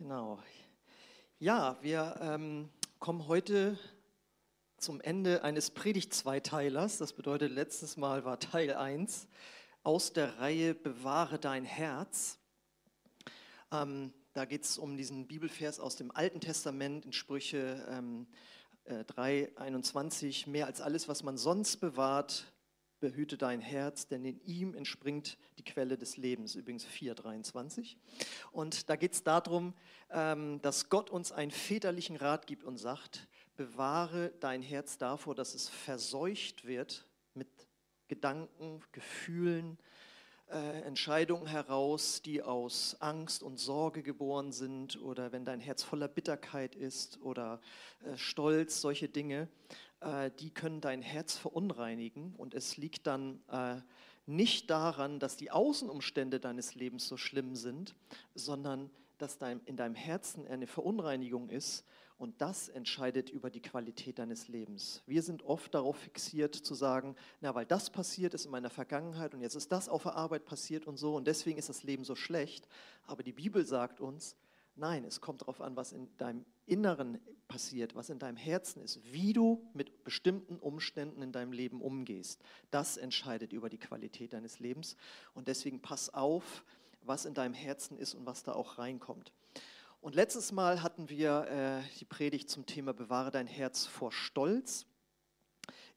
Genau. Ja, wir ähm, kommen heute zum Ende eines Predigt-Zweiteilers. Das bedeutet, letztes Mal war Teil 1 aus der Reihe Bewahre dein Herz. Ähm, da geht es um diesen Bibelvers aus dem Alten Testament in Sprüche ähm, äh, 3, 21. Mehr als alles, was man sonst bewahrt, behüte dein Herz, denn in ihm entspringt die Quelle des Lebens. Übrigens 4,23. Und da geht es darum, ähm, dass Gott uns einen väterlichen Rat gibt und sagt, bewahre dein Herz davor, dass es verseucht wird mit Gedanken, Gefühlen, äh, Entscheidungen heraus, die aus Angst und Sorge geboren sind oder wenn dein Herz voller Bitterkeit ist oder äh, Stolz, solche Dinge. Äh, die können dein Herz verunreinigen und es liegt dann äh, nicht daran, dass die Außenumstände deines Lebens so schlimm sind, sondern dass in deinem Herzen eine Verunreinigung ist und das entscheidet über die Qualität deines Lebens. Wir sind oft darauf fixiert zu sagen, na, weil das passiert ist in meiner Vergangenheit und jetzt ist das auf der Arbeit passiert und so und deswegen ist das Leben so schlecht. Aber die Bibel sagt uns, Nein, es kommt darauf an, was in deinem Inneren passiert, was in deinem Herzen ist, wie du mit bestimmten Umständen in deinem Leben umgehst. Das entscheidet über die Qualität deines Lebens. Und deswegen pass auf, was in deinem Herzen ist und was da auch reinkommt. Und letztes Mal hatten wir äh, die Predigt zum Thema Bewahre dein Herz vor Stolz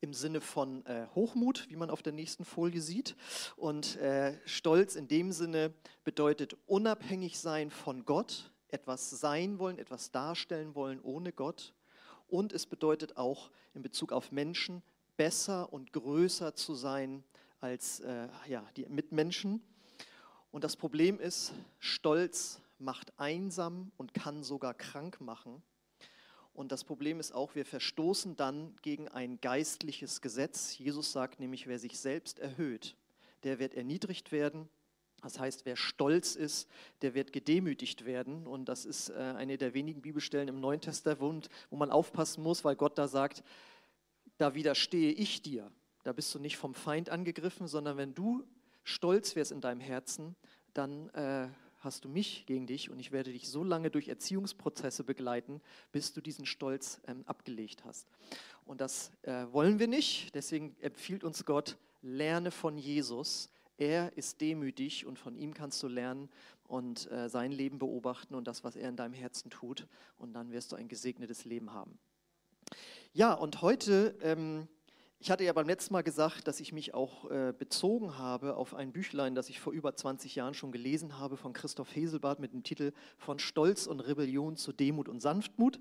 im Sinne von äh, Hochmut, wie man auf der nächsten Folie sieht. Und äh, Stolz in dem Sinne bedeutet unabhängig sein von Gott, etwas sein wollen, etwas darstellen wollen ohne Gott. Und es bedeutet auch in Bezug auf Menschen, besser und größer zu sein als äh, ja, die Mitmenschen. Und das Problem ist, Stolz macht einsam und kann sogar krank machen. Und das Problem ist auch, wir verstoßen dann gegen ein geistliches Gesetz. Jesus sagt nämlich, wer sich selbst erhöht, der wird erniedrigt werden das heißt, wer stolz ist, der wird gedemütigt werden. Und das ist äh, eine der wenigen Bibelstellen im Neuen Testament, wo man aufpassen muss, weil Gott da sagt, da widerstehe ich dir. Da bist du nicht vom Feind angegriffen, sondern wenn du stolz wärst in deinem Herzen, dann äh, hast du mich gegen dich und ich werde dich so lange durch Erziehungsprozesse begleiten, bis du diesen Stolz ähm, abgelegt hast. Und das äh, wollen wir nicht. Deswegen empfiehlt uns Gott, lerne von Jesus er ist demütig und von ihm kannst du lernen und äh, sein Leben beobachten und das, was er in deinem Herzen tut. Und dann wirst du ein gesegnetes Leben haben. Ja, und heute, ähm, ich hatte ja beim letzten Mal gesagt, dass ich mich auch äh, bezogen habe auf ein Büchlein, das ich vor über 20 Jahren schon gelesen habe von Christoph Heselbart mit dem Titel Von Stolz und Rebellion zu Demut und Sanftmut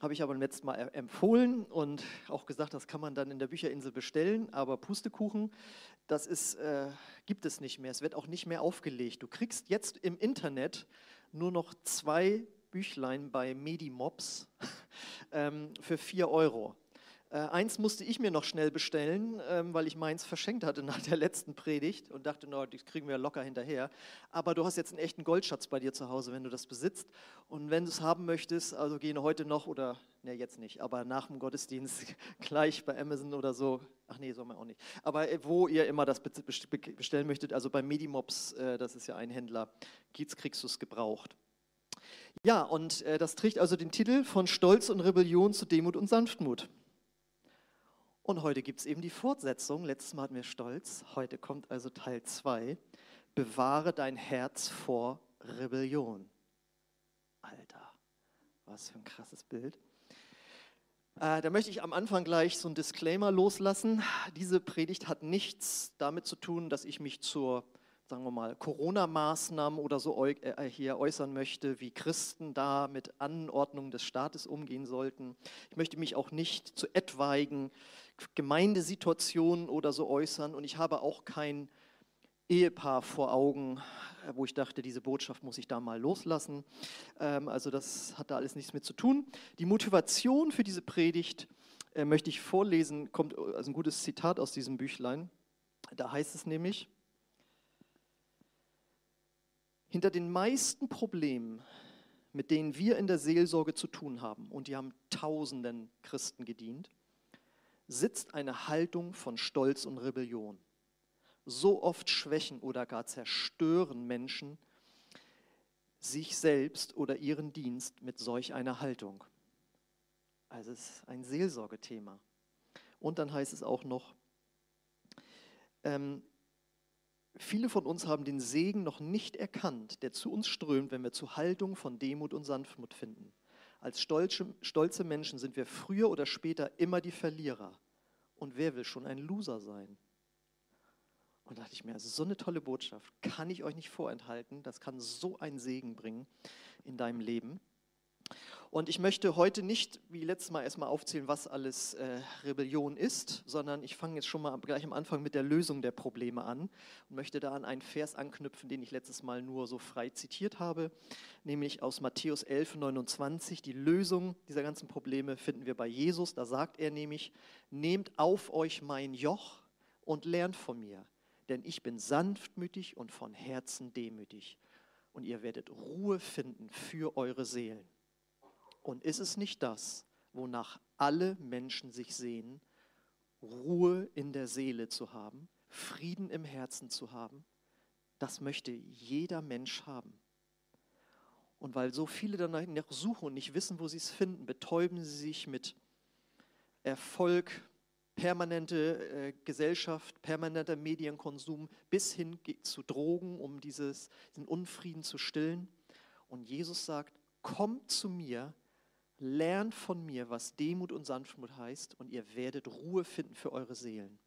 habe ich aber beim letzten Mal empfohlen und auch gesagt, das kann man dann in der Bücherinsel bestellen, aber Pustekuchen, das ist, äh, gibt es nicht mehr. Es wird auch nicht mehr aufgelegt. Du kriegst jetzt im Internet nur noch zwei Büchlein bei Medimobs ähm, für 4 Euro. Äh, eins musste ich mir noch schnell bestellen, ähm, weil ich meins verschenkt hatte nach der letzten Predigt und dachte, no, das kriegen wir locker hinterher. Aber du hast jetzt einen echten Goldschatz bei dir zu Hause, wenn du das besitzt. Und wenn du es haben möchtest, also geh heute noch oder, ne, jetzt nicht, aber nach dem Gottesdienst gleich bei Amazon oder so. Ach nee, soll man auch nicht. Aber äh, wo ihr immer das bestellen möchtet, also bei Medimobs, äh, das ist ja ein Händler, kriegst du es gebraucht. Ja, und äh, das trägt also den Titel von Stolz und Rebellion zu Demut und Sanftmut. Und heute gibt es eben die Fortsetzung. Letztes Mal hatten wir Stolz, heute kommt also Teil 2. Bewahre dein Herz vor Rebellion. Alter, was für ein krasses Bild. Äh, da möchte ich am Anfang gleich so ein Disclaimer loslassen. Diese Predigt hat nichts damit zu tun, dass ich mich zur sagen wir mal, Corona-Maßnahmen oder so äh, hier äußern möchte, wie Christen da mit Anordnungen des Staates umgehen sollten. Ich möchte mich auch nicht zu etwaigen Gemeindesituationen oder so äußern und ich habe auch kein Ehepaar vor Augen, äh, wo ich dachte, diese Botschaft muss ich da mal loslassen. Ähm, also das hat da alles nichts mit zu tun. Die Motivation für diese Predigt äh, möchte ich vorlesen, kommt also ein gutes Zitat aus diesem Büchlein. Da heißt es nämlich, hinter den meisten Problemen, mit denen wir in der Seelsorge zu tun haben, und die haben tausenden Christen gedient, sitzt eine Haltung von Stolz und Rebellion. So oft schwächen oder gar zerstören Menschen sich selbst oder ihren Dienst mit solch einer Haltung. Also es ist ein Seelsorgethema. Und dann heißt es auch noch, ähm, viele von uns haben den Segen noch nicht erkannt, der zu uns strömt, wenn wir zu Haltung von Demut und Sanftmut finden. Als stolze, stolze Menschen sind wir früher oder später immer die Verlierer. Und wer will schon ein Loser sein? Und da dachte ich mir, also so eine tolle Botschaft kann ich euch nicht vorenthalten. Das kann so einen Segen bringen in deinem Leben. Und ich möchte heute nicht, wie letztes Mal, erstmal aufzählen, was alles äh, Rebellion ist, sondern ich fange jetzt schon mal gleich am Anfang mit der Lösung der Probleme an und möchte da an einen Vers anknüpfen, den ich letztes Mal nur so frei zitiert habe, nämlich aus Matthäus 11, 29. Die Lösung dieser ganzen Probleme finden wir bei Jesus. Da sagt er nämlich, nehmt auf euch mein Joch und lernt von mir, denn ich bin sanftmütig und von Herzen demütig. Und ihr werdet Ruhe finden für eure Seelen. Und ist es nicht das, wonach alle Menschen sich sehen, Ruhe in der Seele zu haben, Frieden im Herzen zu haben? Das möchte jeder Mensch haben. Und weil so viele danach suchen und nicht wissen, wo sie es finden, betäuben sie sich mit Erfolg, permanente äh, Gesellschaft, permanenter Medienkonsum bis hin zu Drogen, um dieses, diesen Unfrieden zu stillen. Und Jesus sagt, kommt zu mir, lernt von mir, was Demut und Sanftmut heißt, und ihr werdet Ruhe finden für eure Seelen.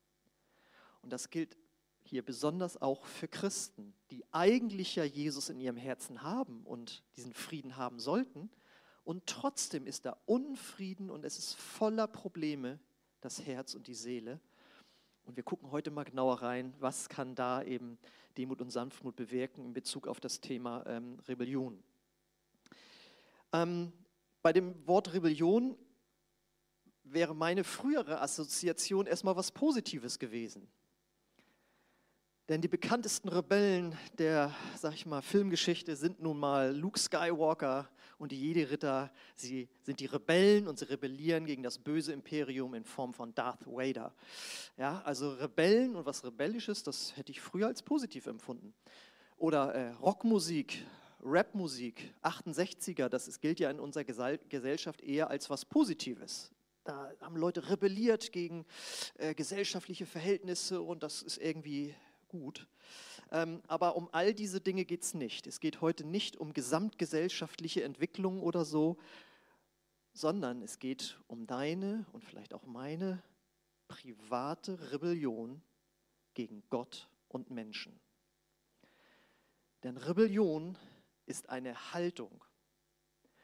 Und das gilt hier besonders auch für Christen, die eigentlich ja Jesus in ihrem Herzen haben und diesen Frieden haben sollten. Und trotzdem ist da Unfrieden und es ist voller Probleme, das Herz und die Seele. Und wir gucken heute mal genauer rein, was kann da eben Demut und Sanftmut bewirken in Bezug auf das Thema ähm, Rebellion. Ähm, bei dem Wort Rebellion wäre meine frühere Assoziation erstmal was Positives gewesen. Denn die bekanntesten Rebellen der, sag ich mal, Filmgeschichte sind nun mal Luke Skywalker und die Jedi-Ritter. Sie sind die Rebellen und sie rebellieren gegen das böse Imperium in Form von Darth Vader. Ja, also Rebellen und was Rebellisches, das hätte ich früher als positiv empfunden. Oder äh, Rockmusik, Rapmusik, 68er, das ist, gilt ja in unserer Gesellschaft eher als was Positives. Da haben Leute rebelliert gegen äh, gesellschaftliche Verhältnisse und das ist irgendwie gut. Ähm, aber um all diese Dinge geht es nicht. Es geht heute nicht um gesamtgesellschaftliche Entwicklung oder so, sondern es geht um deine und vielleicht auch meine private Rebellion gegen Gott und Menschen. Denn Rebellion ist eine Haltung,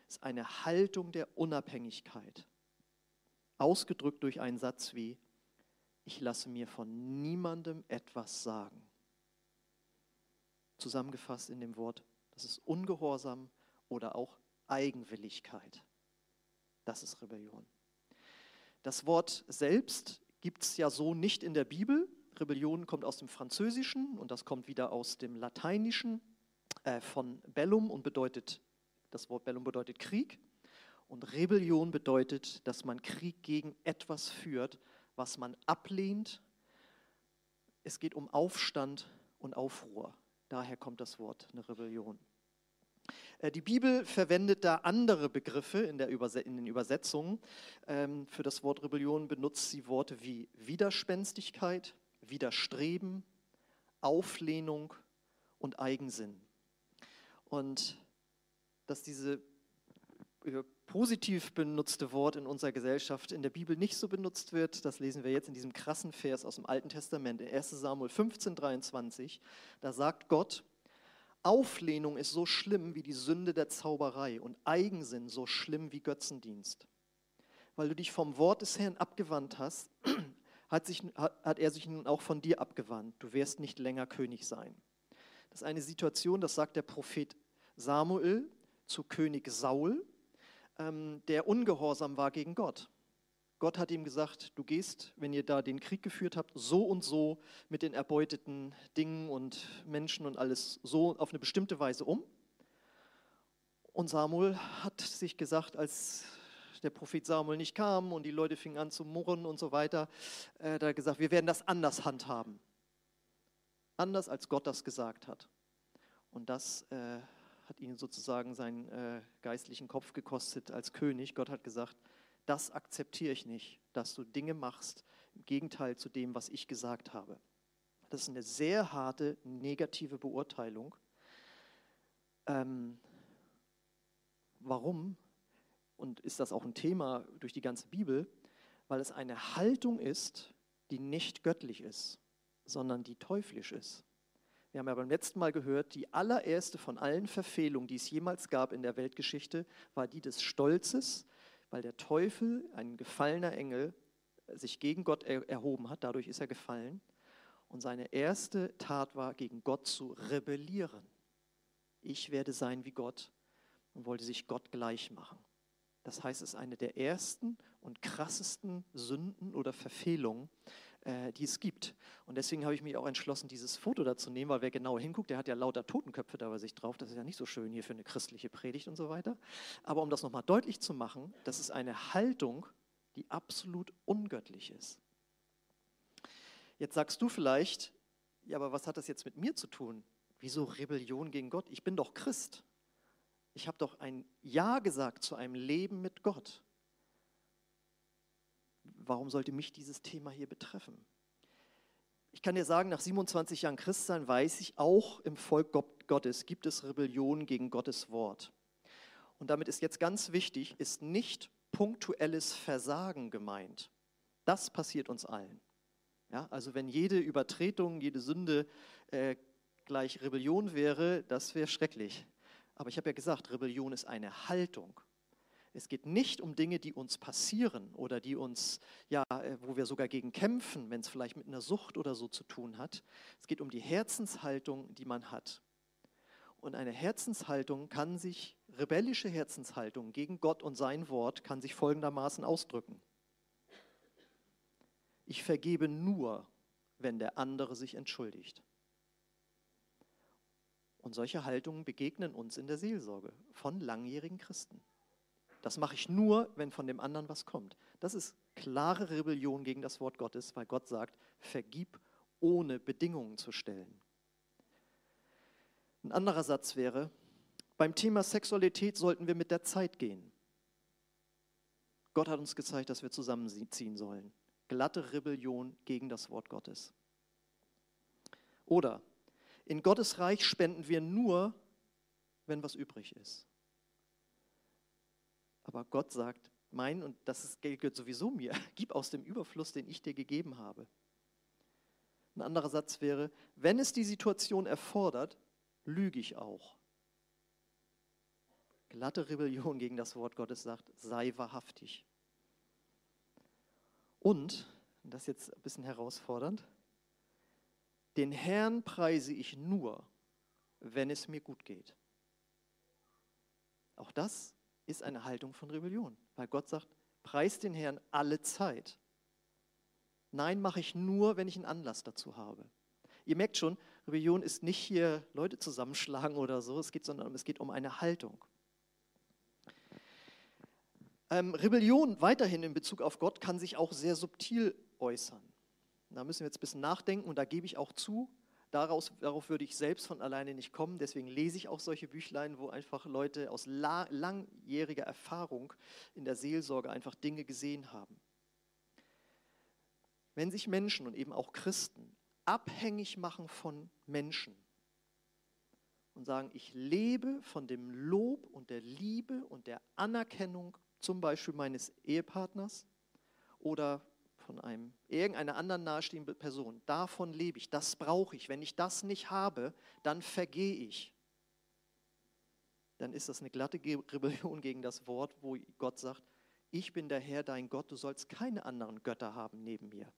ist eine Haltung der Unabhängigkeit, ausgedrückt durch einen Satz wie, ich lasse mir von niemandem etwas sagen. Zusammengefasst in dem Wort, das ist Ungehorsam oder auch Eigenwilligkeit. Das ist Rebellion. Das Wort selbst gibt es ja so nicht in der Bibel. Rebellion kommt aus dem Französischen und das kommt wieder aus dem Lateinischen äh, von Bellum und bedeutet, das Wort Bellum bedeutet Krieg. Und Rebellion bedeutet, dass man Krieg gegen etwas führt, was man ablehnt. Es geht um Aufstand und Aufruhr. Daher kommt das Wort eine Rebellion. Äh, die Bibel verwendet da andere Begriffe in, in den Übersetzungen. Ähm, für das Wort Rebellion benutzt sie Worte wie Widerspenstigkeit, Widerstreben, Auflehnung und Eigensinn. Und dass diese positiv benutzte Wort in unserer Gesellschaft in der Bibel nicht so benutzt wird, das lesen wir jetzt in diesem krassen Vers aus dem Alten Testament, in 1 Samuel 15, 23. Da sagt Gott, Auflehnung ist so schlimm wie die Sünde der Zauberei und Eigensinn so schlimm wie Götzendienst. Weil du dich vom Wort des Herrn abgewandt hast, hat, sich, hat er sich nun auch von dir abgewandt. Du wirst nicht länger König sein. Das ist eine Situation, das sagt der Prophet Samuel zu König Saul, ähm, der ungehorsam war gegen Gott. Gott hat ihm gesagt, du gehst, wenn ihr da den Krieg geführt habt, so und so mit den erbeuteten Dingen und Menschen und alles so auf eine bestimmte Weise um. Und Samuel hat sich gesagt, als der Prophet Samuel nicht kam und die Leute fingen an zu murren und so weiter, äh, da gesagt, wir werden das anders handhaben. Anders als Gott das gesagt hat. Und das äh, hat ihn sozusagen seinen äh, geistlichen Kopf gekostet als König. Gott hat gesagt, das akzeptiere ich nicht, dass du Dinge machst im Gegenteil zu dem, was ich gesagt habe. Das ist eine sehr harte negative Beurteilung. Ähm, warum? Und ist das auch ein Thema durch die ganze Bibel? Weil es eine Haltung ist, die nicht göttlich ist, sondern die teuflisch ist. Wir haben ja beim letzten Mal gehört, die allererste von allen Verfehlungen, die es jemals gab in der Weltgeschichte, war die des Stolzes, weil der Teufel, ein gefallener Engel, sich gegen Gott erhoben hat, dadurch ist er gefallen. Und seine erste Tat war, gegen Gott zu rebellieren. Ich werde sein wie Gott und wollte sich Gott gleich machen. Das heißt, es ist eine der ersten und krassesten Sünden oder Verfehlungen, äh, die es gibt. Und deswegen habe ich mich auch entschlossen, dieses Foto da zu nehmen, weil wer genau hinguckt, der hat ja lauter Totenköpfe da bei sich drauf. Das ist ja nicht so schön hier für eine christliche Predigt und so weiter. Aber um das nochmal deutlich zu machen, das ist eine Haltung, die absolut ungöttlich ist. Jetzt sagst du vielleicht, ja, aber was hat das jetzt mit mir zu tun? Wieso Rebellion gegen Gott? Ich bin doch Christ. Ich habe doch ein Ja gesagt zu einem Leben mit Gott warum sollte mich dieses Thema hier betreffen? Ich kann dir sagen, nach 27 Jahren Christsein weiß ich, auch im Volk Gottes gibt es Rebellion gegen Gottes Wort. Und damit ist jetzt ganz wichtig, ist nicht punktuelles Versagen gemeint. Das passiert uns allen. Ja, also wenn jede Übertretung, jede Sünde äh, gleich Rebellion wäre, das wäre schrecklich. Aber ich habe ja gesagt, Rebellion ist eine Haltung. Es geht nicht um Dinge, die uns passieren oder die uns, ja, äh, wo wir sogar gegen kämpfen, wenn es vielleicht mit einer Sucht oder so zu tun hat. Es geht um die Herzenshaltung, die man hat. Und eine Herzenshaltung kann sich, rebellische Herzenshaltung gegen Gott und sein Wort kann sich folgendermaßen ausdrücken. Ich vergebe nur, wenn der andere sich entschuldigt. Und solche Haltungen begegnen uns in der Seelsorge von langjährigen Christen. Das mache ich nur, wenn von dem anderen was kommt. Das ist klare Rebellion gegen das Wort Gottes, weil Gott sagt, vergib ohne Bedingungen zu stellen. Ein anderer Satz wäre, beim Thema Sexualität sollten wir mit der Zeit gehen. Gott hat uns gezeigt, dass wir zusammenziehen sollen. Glatte Rebellion gegen das Wort Gottes. Oder in Gottes Reich spenden wir nur, wenn was übrig ist. Aber Gott sagt, mein, und das Geld gehört sowieso mir, gib aus dem Überfluss, den ich dir gegeben habe. Ein anderer Satz wäre, wenn es die Situation erfordert, lüge ich auch. Glatte Rebellion gegen das Wort Gottes sagt, sei wahrhaftig. Und, das ist jetzt ein bisschen herausfordernd, den Herrn preise ich nur, wenn es mir gut geht. Auch das ist eine Haltung von Rebellion, weil Gott sagt, preis den Herrn alle Zeit. Nein, mache ich nur, wenn ich einen Anlass dazu habe. Ihr merkt schon, Rebellion ist nicht hier Leute zusammenschlagen oder so, es geht, sondern es geht um eine Haltung. Ähm, Rebellion weiterhin in Bezug auf Gott kann sich auch sehr subtil äußern. Da müssen wir jetzt ein bisschen nachdenken und da gebe ich auch zu, Daraus, darauf würde ich selbst von alleine nicht kommen. Deswegen lese ich auch solche Büchlein, wo einfach Leute aus la langjähriger Erfahrung in der Seelsorge einfach Dinge gesehen haben. Wenn sich Menschen und eben auch Christen abhängig machen von Menschen und sagen, ich lebe von dem Lob und der Liebe und der Anerkennung zum Beispiel meines Ehepartners oder von einem, irgendeiner anderen nahestehenden Person. Davon lebe ich, das brauche ich. Wenn ich das nicht habe, dann vergehe ich. Dann ist das eine glatte Rebellion gegen das Wort, wo Gott sagt, ich bin der Herr, dein Gott, du sollst keine anderen Götter haben neben mir.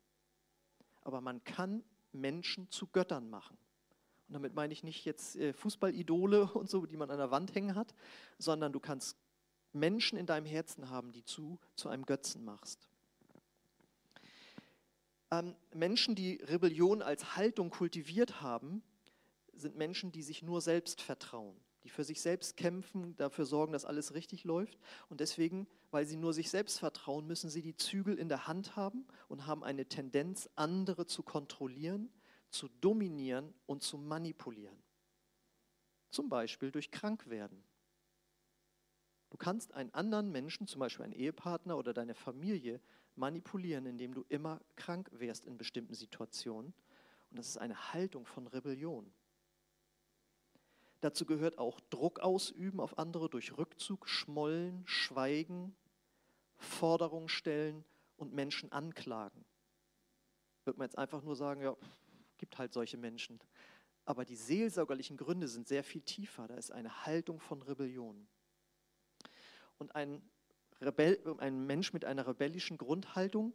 Aber man kann Menschen zu Göttern machen. Und damit meine ich nicht jetzt äh, Fußballidole und so, die man an der Wand hängen hat, sondern du kannst Menschen in deinem Herzen haben, die du zu einem Götzen machst. Ähm, Menschen, die Rebellion als Haltung kultiviert haben, sind Menschen, die sich nur selbst vertrauen, die für sich selbst kämpfen, dafür sorgen, dass alles richtig läuft. Und deswegen, weil sie nur sich selbst vertrauen, müssen sie die Zügel in der Hand haben und haben eine Tendenz, andere zu kontrollieren, zu dominieren und zu manipulieren. Zum Beispiel durch Krankwerden. Du kannst einen anderen Menschen, zum Beispiel einen Ehepartner oder deine Familie, manipulieren, indem du immer krank wärst in bestimmten Situationen. Und das ist eine Haltung von Rebellion. Dazu gehört auch Druck ausüben auf andere durch Rückzug, Schmollen, Schweigen, Forderungen stellen und Menschen anklagen. Wird man jetzt einfach nur sagen, ja, gibt halt solche Menschen. Aber die seelsorgerlichen Gründe sind sehr viel tiefer. Da ist eine Haltung von Rebellion. Und ein, Rebell, ein Mensch mit einer rebellischen Grundhaltung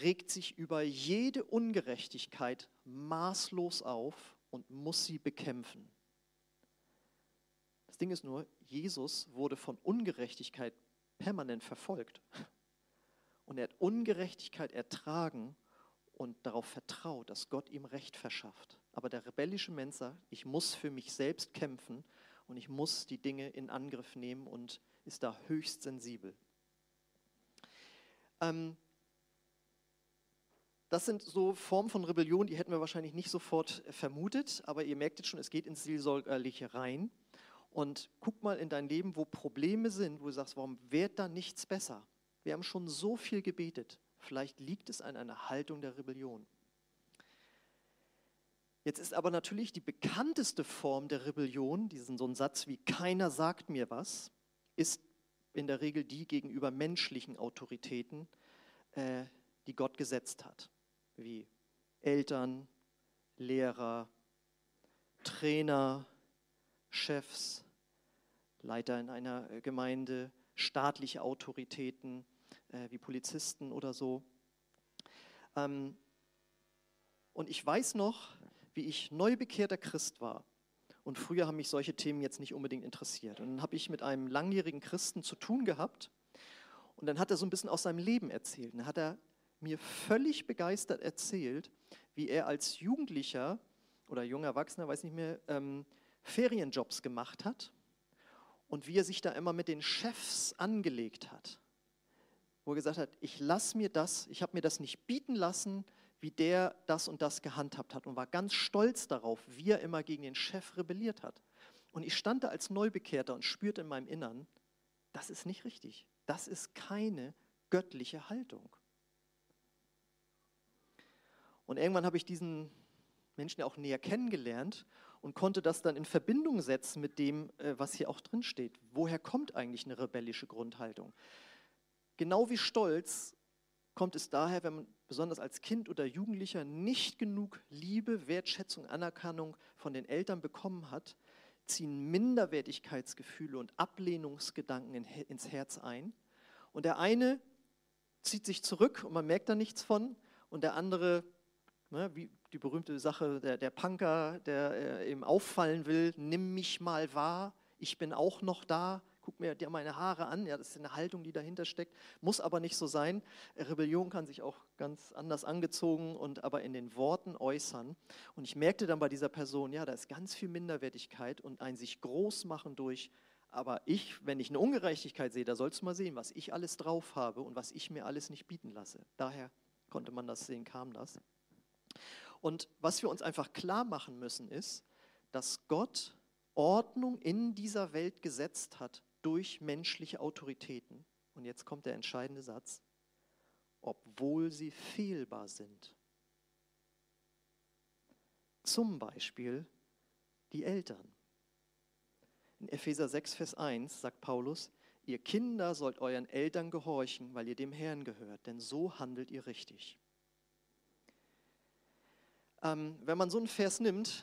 regt sich über jede Ungerechtigkeit maßlos auf und muss sie bekämpfen. Das Ding ist nur, Jesus wurde von Ungerechtigkeit permanent verfolgt. Und er hat Ungerechtigkeit ertragen und darauf vertraut, dass Gott ihm Recht verschafft. Aber der rebellische Mensch sagt, ich muss für mich selbst kämpfen und ich muss die Dinge in Angriff nehmen und ist da höchst sensibel. Ähm, das sind so Formen von Rebellion, die hätten wir wahrscheinlich nicht sofort vermutet, aber ihr merkt jetzt schon, es geht ins Seelsorgerliche rein. Und guck mal in dein Leben, wo Probleme sind, wo du sagst, warum wird da nichts besser? Wir haben schon so viel gebetet. Vielleicht liegt es an einer Haltung der Rebellion. Jetzt ist aber natürlich die bekannteste Form der Rebellion, diesen so ein Satz wie keiner sagt mir was, ist in der Regel die gegenüber menschlichen Autoritäten, äh, die Gott gesetzt hat, wie Eltern, Lehrer, Trainer, Chefs, Leiter in einer äh, Gemeinde, staatliche Autoritäten äh, wie Polizisten oder so. Ähm, und ich weiß noch, wie ich neu bekehrter Christ war. Und früher haben mich solche Themen jetzt nicht unbedingt interessiert. Und dann habe ich mit einem langjährigen Christen zu tun gehabt. Und dann hat er so ein bisschen aus seinem Leben erzählt. Und dann hat er mir völlig begeistert erzählt, wie er als Jugendlicher oder junger Erwachsener, weiß nicht mehr, ähm, Ferienjobs gemacht hat und wie er sich da immer mit den Chefs angelegt hat. Wo er gesagt hat, ich lasse mir das, ich habe mir das nicht bieten lassen, wie der das und das gehandhabt hat und war ganz stolz darauf, wie er immer gegen den Chef rebelliert hat. Und ich stand da als Neubekehrter und spürte in meinem Innern, das ist nicht richtig. Das ist keine göttliche Haltung. Und irgendwann habe ich diesen Menschen ja auch näher kennengelernt und konnte das dann in Verbindung setzen mit dem, äh, was hier auch drin steht. Woher kommt eigentlich eine rebellische Grundhaltung? Genau wie Stolz kommt es daher, wenn man besonders als Kind oder Jugendlicher nicht genug Liebe, Wertschätzung, Anerkennung von den Eltern bekommen hat, ziehen Minderwertigkeitsgefühle und Ablehnungsgedanken ins Herz ein. Und der eine zieht sich zurück und man merkt da nichts von und der andere Ne, wie die berühmte Sache der, der Punker, der äh, eben auffallen will, nimm mich mal wahr, ich bin auch noch da, guck mir dir meine Haare an, ja, das ist eine Haltung, die dahinter steckt, muss aber nicht so sein. Rebellion kann sich auch ganz anders angezogen und aber in den Worten äußern. Und ich merkte dann bei dieser Person, ja, da ist ganz viel Minderwertigkeit und ein sich groß machen durch, aber ich, wenn ich eine Ungerechtigkeit sehe, da sollst du mal sehen, was ich alles drauf habe und was ich mir alles nicht bieten lasse. Daher konnte man das sehen, kam das. Und was wir uns einfach klar machen müssen, ist, dass Gott Ordnung in dieser Welt gesetzt hat durch menschliche Autoritäten. Und jetzt kommt der entscheidende Satz, obwohl sie fehlbar sind. Zum Beispiel die Eltern. In Epheser 6, Vers 1 sagt Paulus, ihr Kinder sollt euren Eltern gehorchen, weil ihr dem Herrn gehört, denn so handelt ihr richtig. Ähm, wenn man so einen Vers nimmt,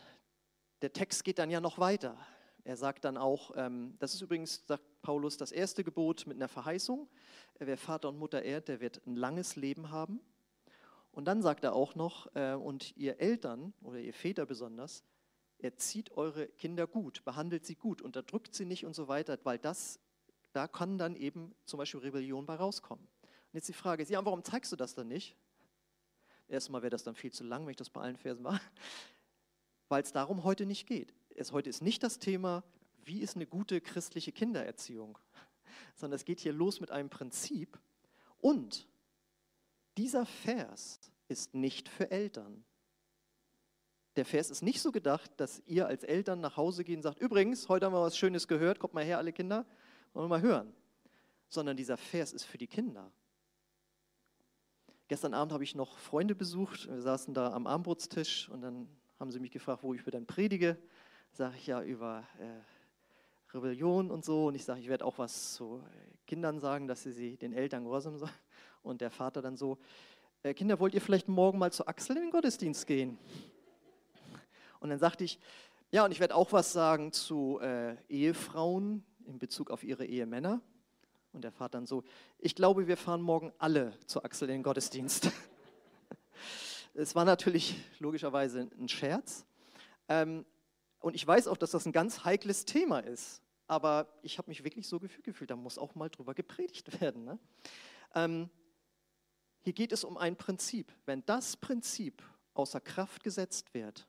der Text geht dann ja noch weiter. Er sagt dann auch, ähm, das ist übrigens, sagt Paulus, das erste Gebot mit einer Verheißung. Wer Vater und Mutter ehrt, der wird ein langes Leben haben. Und dann sagt er auch noch, äh, und ihr Eltern oder ihr Väter besonders, erzieht eure Kinder gut, behandelt sie gut, unterdrückt sie nicht und so weiter, weil das, da kann dann eben zum Beispiel Rebellion bei rauskommen. Und jetzt die Frage ist, ja, warum zeigst du das dann nicht? Erstmal wäre das dann viel zu lang, wenn ich das bei allen Versen mache, weil es darum heute nicht geht. Es, heute ist nicht das Thema, wie ist eine gute christliche Kindererziehung, sondern es geht hier los mit einem Prinzip. Und dieser Vers ist nicht für Eltern. Der Vers ist nicht so gedacht, dass ihr als Eltern nach Hause gehen und sagt, übrigens, heute haben wir was Schönes gehört, kommt mal her, alle Kinder, wollen wir mal hören. Sondern dieser Vers ist für die Kinder. Gestern Abend habe ich noch Freunde besucht, wir saßen da am Armbrutstisch und dann haben sie mich gefragt, wo ich über dann predige. Sage ich ja über äh, Rebellion und so und ich sage, ich werde auch was zu Kindern sagen, dass sie, sie den Eltern gehorsam sollen. Und der Vater dann so, äh, Kinder, wollt ihr vielleicht morgen mal zu Axel in den Gottesdienst gehen? Und dann sagte ich, ja, und ich werde auch was sagen zu äh, Ehefrauen in Bezug auf ihre Ehemänner. Und der Vater dann so, ich glaube, wir fahren morgen alle zu Axel in den Gottesdienst. es war natürlich logischerweise ein Scherz. Ähm, und ich weiß auch, dass das ein ganz heikles Thema ist. Aber ich habe mich wirklich so gefühlt, da muss auch mal drüber gepredigt werden. Ne? Ähm, hier geht es um ein Prinzip. Wenn das Prinzip außer Kraft gesetzt wird,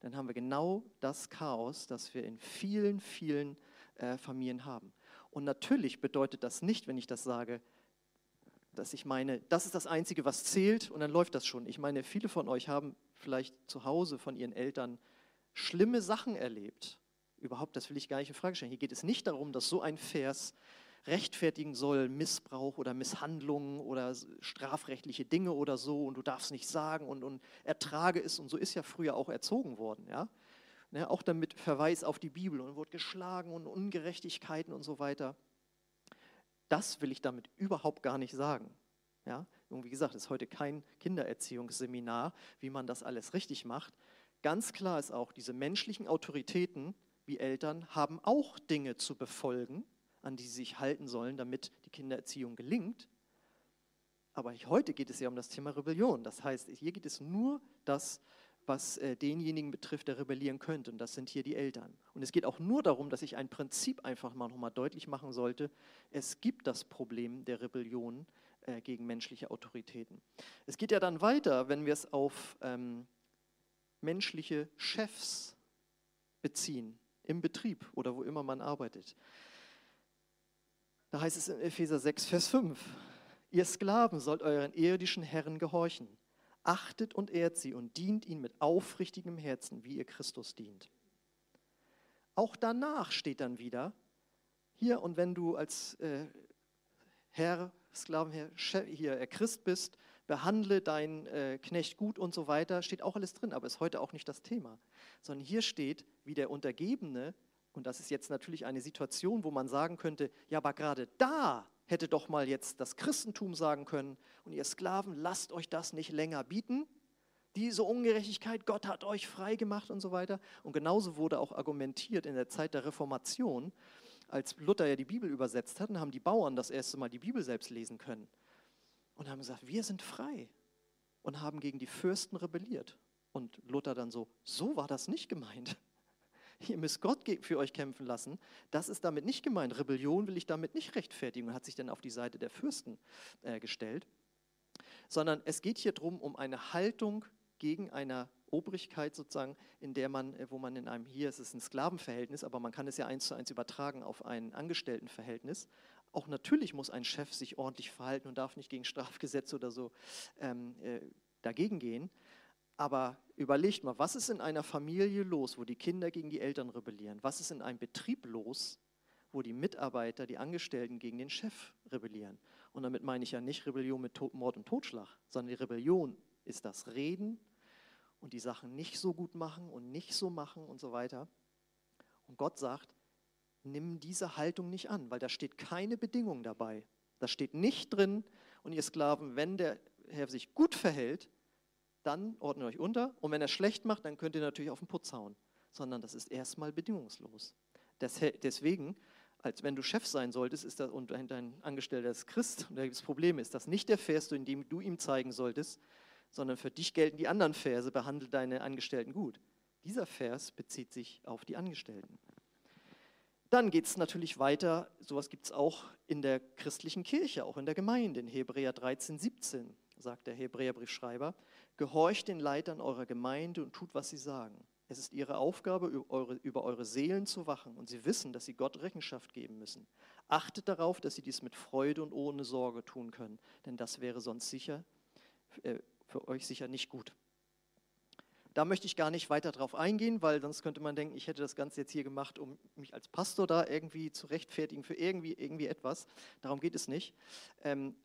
dann haben wir genau das Chaos, das wir in vielen, vielen äh, Familien haben. Und natürlich bedeutet das nicht, wenn ich das sage, dass ich meine, das ist das Einzige, was zählt und dann läuft das schon. Ich meine, viele von euch haben vielleicht zu Hause von ihren Eltern schlimme Sachen erlebt. Überhaupt, das will ich gar nicht in Frage stellen. Hier geht es nicht darum, dass so ein Vers rechtfertigen soll, Missbrauch oder Misshandlungen oder strafrechtliche Dinge oder so und du darfst nicht sagen und, und ertrage es und so ist ja früher auch erzogen worden, ja. Ne, auch damit Verweis auf die Bibel und wurde geschlagen und Ungerechtigkeiten und so weiter. Das will ich damit überhaupt gar nicht sagen. Ja, und wie gesagt, es ist heute kein Kindererziehungsseminar, wie man das alles richtig macht. Ganz klar ist auch, diese menschlichen Autoritäten wie Eltern haben auch Dinge zu befolgen an die sie sich halten sollen, damit die Kindererziehung gelingt. Aber heute geht es ja um das Thema Rebellion. Das heißt, hier geht es nur das, was äh, denjenigen betrifft, der rebellieren könnte. Und das sind hier die Eltern. Und es geht auch nur darum, dass ich ein Prinzip einfach mal nochmal deutlich machen sollte. Es gibt das Problem der Rebellion äh, gegen menschliche Autoritäten. Es geht ja dann weiter, wenn wir es auf ähm, menschliche Chefs beziehen, im Betrieb oder wo immer man arbeitet. Da heißt es in Epheser 6, Vers 5, ihr Sklaven sollt euren irdischen Herren gehorchen. Achtet und ehrt sie und dient ihnen mit aufrichtigem Herzen, wie ihr Christus dient. Auch danach steht dann wieder, hier und wenn du als äh, Herr, Sklavenherr, hier äh, Christ bist, behandle deinen äh, Knecht gut und so weiter, steht auch alles drin, aber ist heute auch nicht das Thema. Sondern hier steht, wie der Untergebene und das ist jetzt natürlich eine Situation, wo man sagen könnte, ja, aber gerade da hätte doch mal jetzt das Christentum sagen können, und ihr Sklaven, lasst euch das nicht länger bieten. Diese Ungerechtigkeit, Gott hat euch frei gemacht und so weiter. Und genauso wurde auch argumentiert in der Zeit der Reformation, als Luther ja die Bibel übersetzt hat, haben die Bauern das erste Mal die Bibel selbst lesen können. Und haben gesagt, wir sind frei. Und haben gegen die Fürsten rebelliert. Und Luther dann so, so war das nicht gemeint ihr müsst Gott für euch kämpfen lassen. Das ist damit nicht gemeint. Rebellion will ich damit nicht rechtfertigen und hat sich dann auf die Seite der Fürsten äh, gestellt. Sondern es geht hier darum, um eine Haltung gegen eine Obrigkeit sozusagen, in der man, äh, wo man in einem, hier ist es ein Sklavenverhältnis, aber man kann es ja eins zu eins übertragen auf ein Angestelltenverhältnis. Auch natürlich muss ein Chef sich ordentlich verhalten und darf nicht gegen Strafgesetze oder so ähm, äh, dagegen gehen. Aber überlegt mal, was ist in einer Familie los, wo die Kinder gegen die Eltern rebellieren? Was ist in einem Betrieb los, wo die Mitarbeiter, die Angestellten gegen den Chef rebellieren? Und damit meine ich ja nicht Rebellion mit Mord und Totschlag, sondern die Rebellion ist das Reden und die Sachen nicht so gut machen und nicht so machen und so weiter. Und Gott sagt, nimm diese Haltung nicht an, weil da steht keine Bedingung dabei. Da steht nicht drin, und ihr Sklaven, wenn der Herr sich gut verhält, dann ordnet euch unter. Und wenn er schlecht macht, dann könnt ihr natürlich auf den Putz hauen. Sondern das ist erstmal bedingungslos. deswegen, als wenn du Chef sein solltest, ist das, und dein Angestellter ist Christ, und da gibt es Probleme, ist das nicht der Vers, in dem du ihm zeigen solltest, sondern für dich gelten die anderen Verse, behandle deine Angestellten gut. Dieser Vers bezieht sich auf die Angestellten. Dann geht es natürlich weiter, sowas gibt es auch in der christlichen Kirche, auch in der Gemeinde, in Hebräer 13, 17, sagt der Hebräerbriefschreiber. Gehorcht den Leitern eurer Gemeinde und tut, was sie sagen. Es ist ihre Aufgabe, über eure, Seelen zu wachen und sie wissen, dass sie Gott Rechenschaft geben müssen. Achtet darauf, dass sie dies mit Freude und ohne Sorge tun können, denn das wäre sonst sicher äh, für euch sicher nicht gut. Da möchte ich gar nicht weiter drauf eingehen, weil sonst könnte man denken, ich hätte das Ganze jetzt hier gemacht, um mich als Pastor da irgendwie zu rechtfertigen für irgendwie, irgendwie etwas. Darum geht es nicht. Ähm,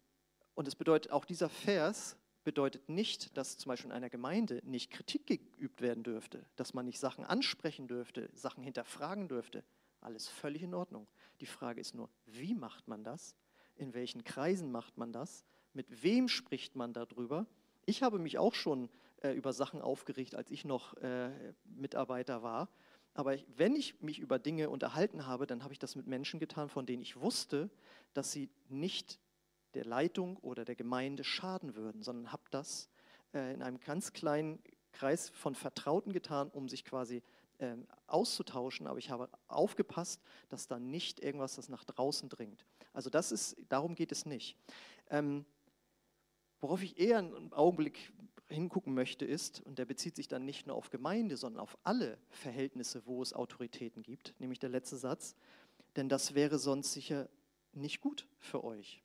und es bedeutet, auch dieser Vers bedeutet nicht, dass zum Beispiel in einer Gemeinde nicht Kritik geübt werden dürfte, dass man nicht Sachen ansprechen dürfte, Sachen hinterfragen dürfte. Alles völlig in Ordnung. Die Frage ist nur, wie macht man das? In welchen Kreisen macht man das? Mit wem spricht man darüber? Ich habe mich auch schon äh, über Sachen aufgeregt, als ich noch äh, Mitarbeiter war. Aber ich, wenn ich mich über Dinge unterhalten habe, dann habe ich das mit Menschen getan, von denen ich wusste, dass sie nicht der Leitung oder der Gemeinde schaden würden, sondern habe das äh, in einem ganz kleinen Kreis von Vertrauten getan, um sich quasi äh, auszutauschen. Aber ich habe aufgepasst, dass da nicht irgendwas das nach draußen dringt. Also das ist, darum geht es nicht. Ähm, worauf ich eher einen Augenblick hingucken möchte, ist, und der bezieht sich dann nicht nur auf Gemeinde, sondern auf alle Verhältnisse, wo es Autoritäten gibt, nämlich der letzte Satz, denn das wäre sonst sicher nicht gut für euch.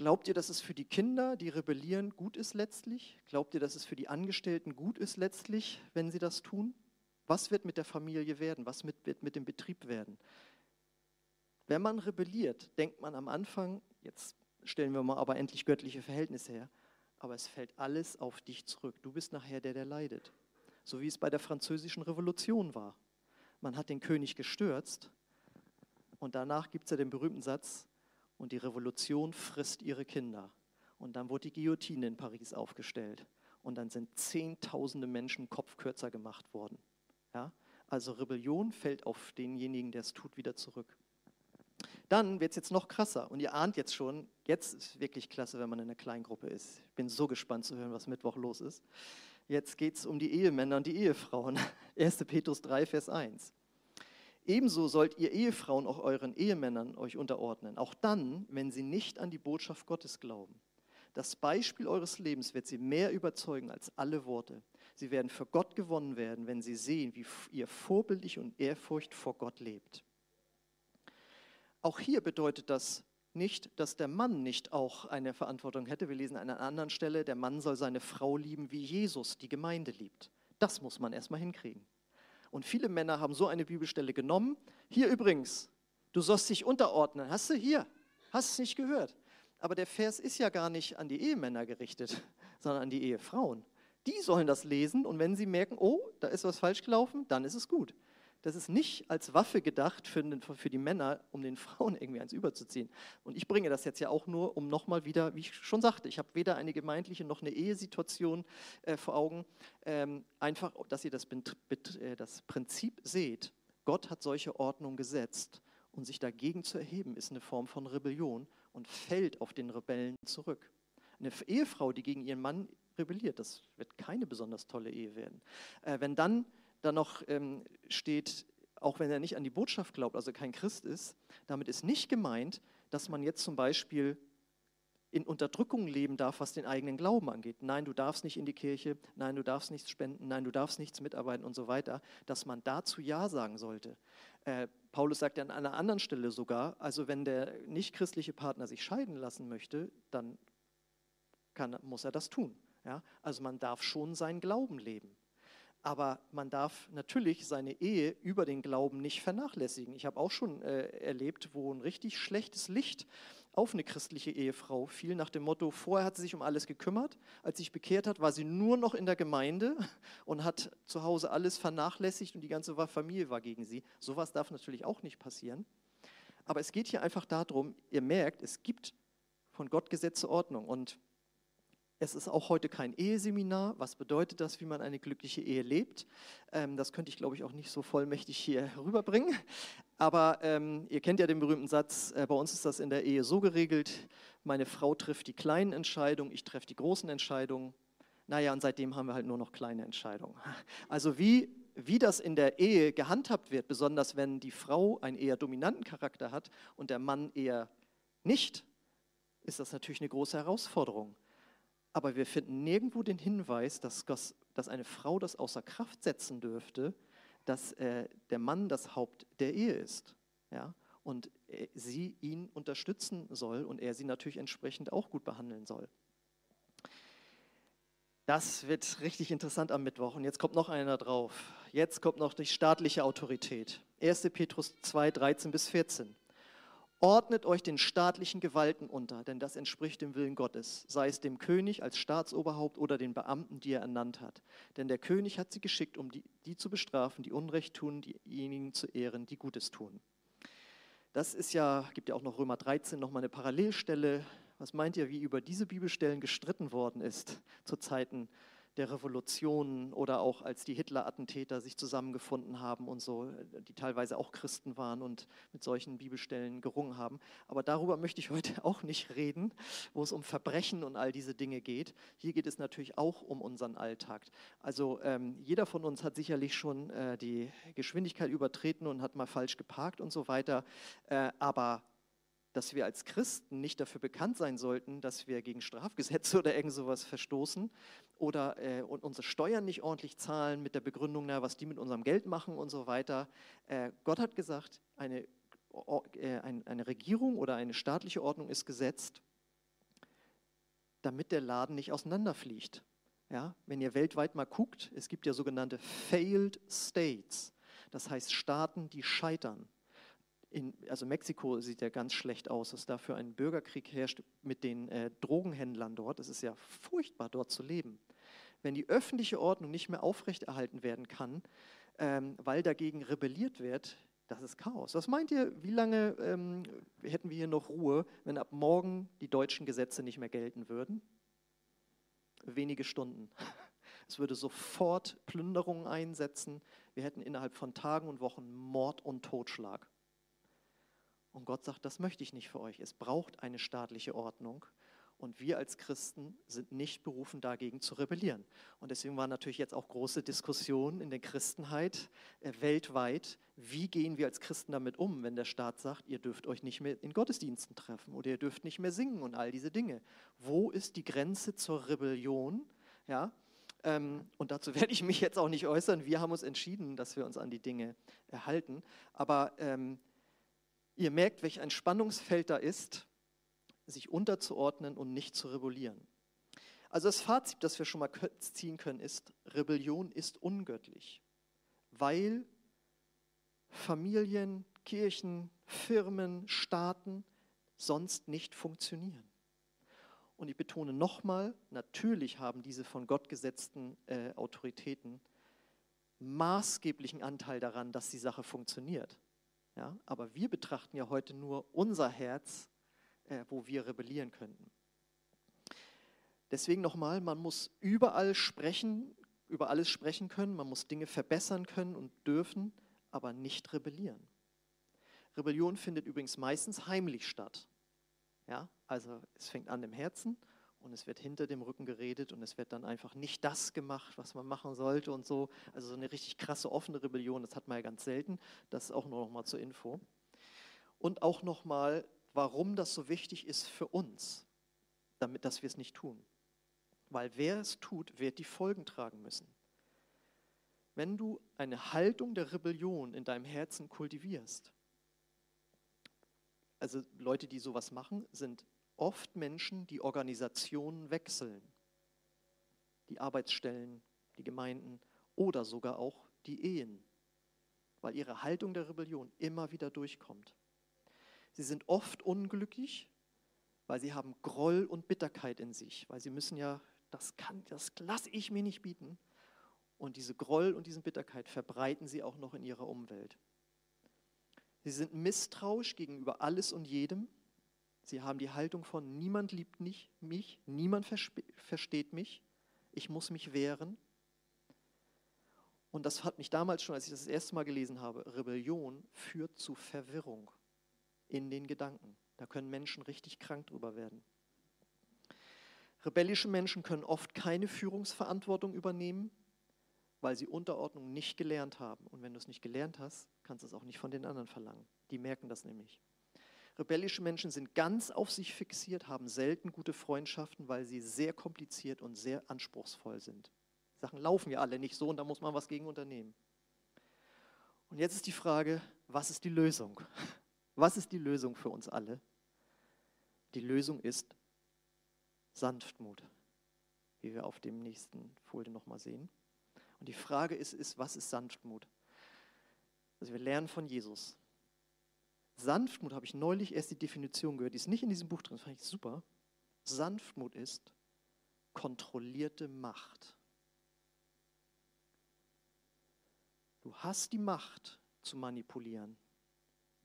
Glaubt ihr, dass es für die Kinder, die rebellieren, gut ist letztlich? Glaubt ihr, dass es für die Angestellten gut ist letztlich, wenn sie das tun? Was wird mit der Familie werden? Was wird mit dem Betrieb werden? Wenn man rebelliert, denkt man am Anfang, jetzt stellen wir mal aber endlich göttliche Verhältnisse her, aber es fällt alles auf dich zurück. Du bist nachher der, der leidet. So wie es bei der französischen Revolution war. Man hat den König gestürzt und danach gibt es ja den berühmten Satz, und die Revolution frisst ihre Kinder. Und dann wurde die Guillotine in Paris aufgestellt. Und dann sind Zehntausende Menschen kopfkürzer gemacht worden. Ja? Also Rebellion fällt auf denjenigen, der es tut, wieder zurück. Dann wird es jetzt noch krasser. Und ihr ahnt jetzt schon, jetzt ist wirklich klasse, wenn man in einer Kleingruppe ist. Ich bin so gespannt zu hören, was Mittwoch los ist. Jetzt geht es um die Ehemänner und die Ehefrauen. 1. Petrus 3, Vers 1. Ebenso sollt ihr Ehefrauen auch euren Ehemännern euch unterordnen, auch dann, wenn sie nicht an die Botschaft Gottes glauben. Das Beispiel eures Lebens wird sie mehr überzeugen als alle Worte. Sie werden für Gott gewonnen werden, wenn sie sehen, wie ihr vorbildlich und Ehrfurcht vor Gott lebt. Auch hier bedeutet das nicht, dass der Mann nicht auch eine Verantwortung hätte. Wir lesen an einer anderen Stelle, der Mann soll seine Frau lieben, wie Jesus die Gemeinde liebt. Das muss man erstmal hinkriegen. Und viele Männer haben so eine Bibelstelle genommen. Hier übrigens, du sollst dich unterordnen. Hast du hier? Hast es nicht gehört? Aber der Vers ist ja gar nicht an die Ehemänner gerichtet, sondern an die Ehefrauen. Die sollen das lesen und wenn sie merken, oh, da ist was falsch gelaufen, dann ist es gut. Das ist nicht als Waffe gedacht für, für, die Männer, um den Frauen irgendwie eins überzuziehen. Und ich bringe das jetzt ja auch nur, um nochmal wieder, wie ich schon sagte, ich habe weder eine gemeindliche noch eine Ehesituation äh, vor Augen. Ähm, einfach, dass ihr das, äh, das Prinzip seht. Gott hat solche Ordnung gesetzt. Und sich dagegen zu erheben, ist eine Form von Rebellion und fällt auf den Rebellen zurück. Eine Ehefrau, die gegen ihren Mann rebelliert, das wird keine besonders tolle Ehe werden. Äh, wenn dann dann noch ähm, steht, auch wenn er nicht an die Botschaft glaubt, also kein Christ ist, damit ist nicht gemeint, dass man jetzt zum Beispiel in Unterdrückung leben darf, was den eigenen Glauben angeht. Nein, du darfst nicht in die Kirche, nein, du darfst nichts spenden, nein, du darfst nichts mitarbeiten und so weiter, dass man dazu Ja sagen sollte. Äh, Paulus sagt ja an einer anderen Stelle sogar, also wenn der nichtchristliche Partner sich scheiden lassen möchte, dann kann, muss er das tun. Ja? Also man darf schon seinen Glauben leben. Aber man darf natürlich seine Ehe über den Glauben nicht vernachlässigen. Ich habe auch schon äh, erlebt, wo ein richtig schlechtes Licht auf eine christliche Ehefrau fiel, nach dem Motto, vorher hat sie sich um alles gekümmert, als sie sich bekehrt hat, war sie nur noch in der Gemeinde und hat zu Hause alles vernachlässigt und die ganze Familie war gegen sie. Sowas darf natürlich auch nicht passieren. Aber es geht hier einfach darum, ihr merkt, es gibt von Gott gesetzte Ordnung und es ist auch heute kein Eheseminar. Was bedeutet das, wie man eine glückliche Ehe lebt? Ähm, das könnte ich, glaube ich, auch nicht so vollmächtig hier rüberbringen. Aber ähm, ihr kennt ja den berühmten Satz, äh, bei uns ist das in der Ehe so geregelt, meine Frau trifft die kleinen Entscheidungen, ich treffe die großen Entscheidungen. Naja, und seitdem haben wir halt nur noch kleine Entscheidungen. Also wie, wie das in der Ehe gehandhabt wird, besonders wenn die Frau einen eher dominanten Charakter hat und der Mann eher nicht, ist das natürlich eine große Herausforderung. Aber wir finden nirgendwo den Hinweis, dass, dass eine Frau das außer Kraft setzen dürfte, dass äh, der Mann das Haupt der Ehe ist. Ja? Und äh, sie ihn unterstützen soll und er sie natürlich entsprechend auch gut behandeln soll. Das wird richtig interessant am Mittwoch. Und jetzt kommt noch einer drauf. Jetzt kommt noch die staatliche Autorität. 1. Petrus 2, 13 bis 14. Ordnet euch den staatlichen Gewalten unter, denn das entspricht dem Willen Gottes, sei es dem König als Staatsoberhaupt oder den Beamten, die er ernannt hat. Denn der König hat sie geschickt, um die, die zu bestrafen, die Unrecht tun, diejenigen zu ehren, die Gutes tun. Das ist ja, gibt ja auch noch Römer 13 nochmal eine Parallelstelle. Was meint ihr, wie über diese Bibelstellen gestritten worden ist zu Zeiten der Revolution oder auch als die Hitler-Attentäter sich zusammengefunden haben und so, die teilweise auch Christen waren und mit solchen Bibelstellen gerungen haben. Aber darüber möchte ich heute auch nicht reden, wo es um Verbrechen und all diese Dinge geht. Hier geht es natürlich auch um unseren Alltag. Also ähm, jeder von uns hat sicherlich schon äh, die Geschwindigkeit übertreten und hat mal falsch geparkt und so weiter. Äh, aber dass wir als Christen nicht dafür bekannt sein sollten, dass wir gegen Strafgesetze oder irgend sowas verstoßen oder äh, und unsere Steuern nicht ordentlich zahlen mit der Begründung, na, was die mit unserem Geld machen und so weiter. Äh, Gott hat gesagt, eine, äh, eine Regierung oder eine staatliche Ordnung ist gesetzt, damit der Laden nicht auseinanderfliegt. Ja, wenn ihr weltweit mal guckt, es gibt ja sogenannte Failed States, das heißt Staaten, die scheitern in, also Mexiko sieht ja ganz schlecht aus, dass dafür ein Bürgerkrieg herrscht mit den äh, Drogenhändlern dort. Es ist ja furchtbar, dort zu leben. Wenn die öffentliche Ordnung nicht mehr aufrechterhalten werden kann, ähm, weil dagegen rebelliert wird, das ist Chaos. Was meint ihr, wie lange ähm, hätten wir hier noch Ruhe, wenn ab morgen die deutschen Gesetze nicht mehr gelten würden? Wenige Stunden. Es würde sofort Plünderungen einsetzen. Wir hätten innerhalb von Tagen und Wochen Mord und Totschlag. Und Gott sagt, das möchte ich nicht für euch. Es braucht eine staatliche Ordnung. Und wir als Christen sind nicht berufen, dagegen zu rebellieren. Und deswegen waren natürlich jetzt auch große Diskussionen in der Christenheit äh, weltweit. Wie gehen wir als Christen damit um, wenn der Staat sagt, ihr dürft euch nicht mehr in Gottesdiensten treffen oder ihr dürft nicht mehr singen und all diese Dinge? Wo ist die Grenze zur Rebellion? Ja, ähm, und dazu werde ich mich jetzt auch nicht äußern. Wir haben uns entschieden, dass wir uns an die Dinge erhalten. Aber ähm, Ihr merkt, welch ein Spannungsfeld da ist, sich unterzuordnen und nicht zu rebellieren. Also das Fazit, das wir schon mal ziehen können, ist, Rebellion ist ungöttlich, weil Familien, Kirchen, Firmen, Staaten sonst nicht funktionieren. Und ich betone nochmal, natürlich haben diese von Gott gesetzten äh, Autoritäten maßgeblichen Anteil daran, dass die Sache funktioniert. Ja? Aber wir betrachten ja heute nur unser Herz, äh, wo wir rebellieren könnten. Deswegen nochmal, man muss überall sprechen, über alles sprechen können, man muss Dinge verbessern können und dürfen, aber nicht rebellieren. Rebellion findet übrigens meistens heimlich statt. Ja? Also es fängt an im Herzen und es wird hinter dem Rücken geredet und es wird dann einfach nicht das gemacht, was man machen sollte und so. Also so eine richtig krasse offene Rebellion, das hat man ja ganz selten. Das auch nur noch mal zur Info. Und auch noch mal, warum das so wichtig ist für uns, damit dass wir es nicht tun. Weil wer es tut, wird die Folgen tragen müssen. Wenn du eine Haltung der Rebellion in deinem Herzen kultivierst, also Leute, die sowas machen, sind oft Menschen, die Organisationen wechseln, die Arbeitsstellen, die Gemeinden oder sogar auch die Ehen, weil ihre Haltung der Rebellion immer wieder durchkommt. Sie sind oft unglücklich, weil sie haben Groll und Bitterkeit in sich, weil sie müssen ja, das kann, das lasse ich mir nicht bieten. Und diese Groll und diese Bitterkeit verbreiten sie auch noch in ihrer Umwelt. Sie sind misstrauisch gegenüber alles und jedem Sie haben die Haltung von, niemand liebt mich, niemand versteht mich, ich muss mich wehren. Und das hat mich damals schon, als ich das, das erste Mal gelesen habe, Rebellion führt zu Verwirrung in den Gedanken. Da können Menschen richtig krank drüber werden. Rebellische Menschen können oft keine Führungsverantwortung übernehmen, weil sie Unterordnung nicht gelernt haben. Und wenn du es nicht gelernt hast, kannst du es auch nicht von den anderen verlangen. Die merken das nämlich. Rebellische Menschen sind ganz auf sich fixiert, haben selten gute Freundschaften, weil sie sehr kompliziert und sehr anspruchsvoll sind. Sachen laufen ja alle nicht so und da muss man was gegen unternehmen. Und jetzt ist die Frage, was ist die Lösung? Was ist die Lösung für uns alle? Die Lösung ist Sanftmut. wie wir auf dem nächsten Folie nochmal sehen. Und die Frage ist, ist, was ist Sanftmut? Also wir lernen von Jesus. Sanftmut habe ich neulich erst die Definition gehört, die ist nicht in diesem Buch drin, das fand ich super. Sanftmut ist kontrollierte Macht. Du hast die Macht zu manipulieren.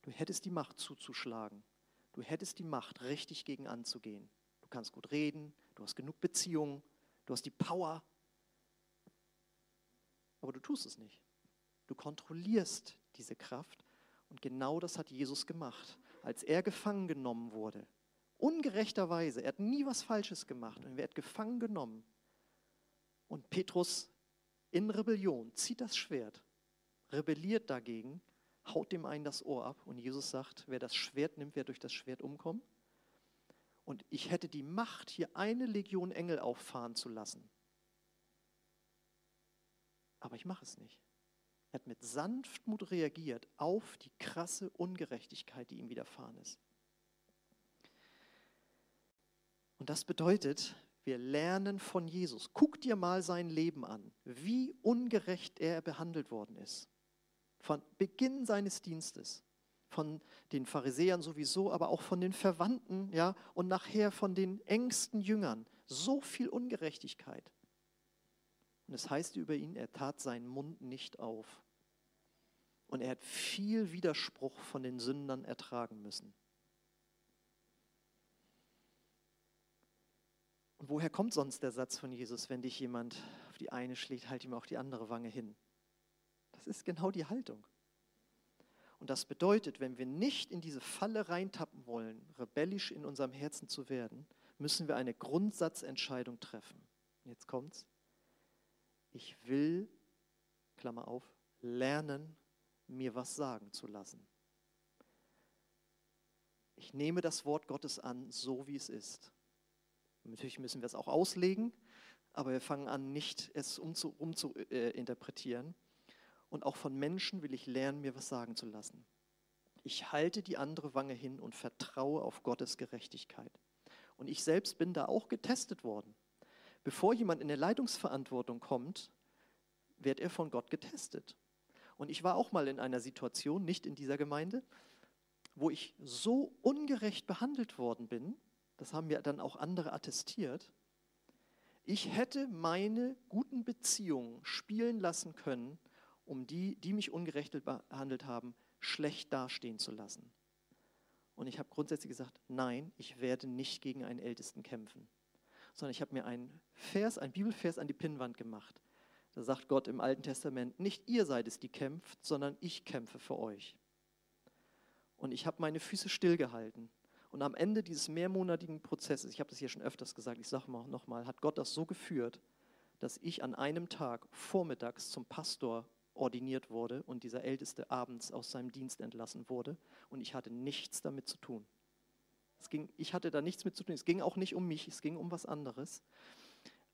Du hättest die Macht zuzuschlagen. Du hättest die Macht, richtig gegen anzugehen. Du kannst gut reden, du hast genug Beziehungen, du hast die Power. Aber du tust es nicht. Du kontrollierst diese Kraft und genau das hat Jesus gemacht. Als er gefangen genommen wurde, ungerechterweise, er hat nie was Falsches gemacht und er wird gefangen genommen. Und Petrus in Rebellion zieht das Schwert, rebelliert dagegen, haut dem einen das Ohr ab und Jesus sagt, wer das Schwert nimmt, wird durch das Schwert umkommen. Und ich hätte die Macht, hier eine Legion Engel auffahren zu lassen. Aber ich mache es nicht. Er hat mit Sanftmut reagiert auf die krasse Ungerechtigkeit, die ihm widerfahren ist. Und das bedeutet, wir lernen von Jesus. Guck dir mal sein Leben an, wie ungerecht er behandelt worden ist. Von Beginn seines Dienstes, von den Pharisäern sowieso, aber auch von den Verwandten, ja, und nachher von den engsten Jüngern. So viel Ungerechtigkeit. Und es heißt über ihn, er tat seinen Mund nicht auf. Und er hat viel Widerspruch von den Sündern ertragen müssen. Und woher kommt sonst der Satz von Jesus, wenn dich jemand auf die eine schlägt, halt ihm auch die andere Wange hin? Das ist genau die Haltung. Und das bedeutet, wenn wir nicht in diese Falle reintappen wollen, rebellisch in unserem Herzen zu werden, müssen wir eine Grundsatzentscheidung treffen. Und jetzt kommt's. Ich will, Klammer auf, lernen, mir was sagen zu lassen. Ich nehme das Wort Gottes an, so wie es ist. Natürlich müssen wir es auch auslegen, aber wir fangen an, nicht es umzuinterpretieren. Äh, und auch von Menschen will ich lernen, mir was sagen zu lassen. Ich halte die andere Wange hin und vertraue auf Gottes Gerechtigkeit. Und ich selbst bin da auch getestet worden. Bevor jemand in der Leitungsverantwortung kommt, wird er von Gott getestet. Und ich war auch mal in einer Situation, nicht in dieser Gemeinde, wo ich so ungerecht behandelt worden bin, das haben mir dann auch andere attestiert, ich hätte meine guten Beziehungen spielen lassen können, um die, die mich ungerecht behandelt haben, schlecht dastehen zu lassen. Und ich habe grundsätzlich gesagt, nein, ich werde nicht gegen einen Ältesten kämpfen, sondern ich habe mir einen Vers, einen Bibelvers an die Pinnwand gemacht. Da sagt Gott im Alten Testament, nicht ihr seid es, die kämpft, sondern ich kämpfe für euch. Und ich habe meine Füße stillgehalten. Und am Ende dieses mehrmonatigen Prozesses, ich habe das hier schon öfters gesagt, ich sage mal nochmal, hat Gott das so geführt, dass ich an einem Tag vormittags zum Pastor ordiniert wurde und dieser Älteste abends aus seinem Dienst entlassen wurde. Und ich hatte nichts damit zu tun. Es ging, ich hatte da nichts mit zu tun. Es ging auch nicht um mich, es ging um was anderes.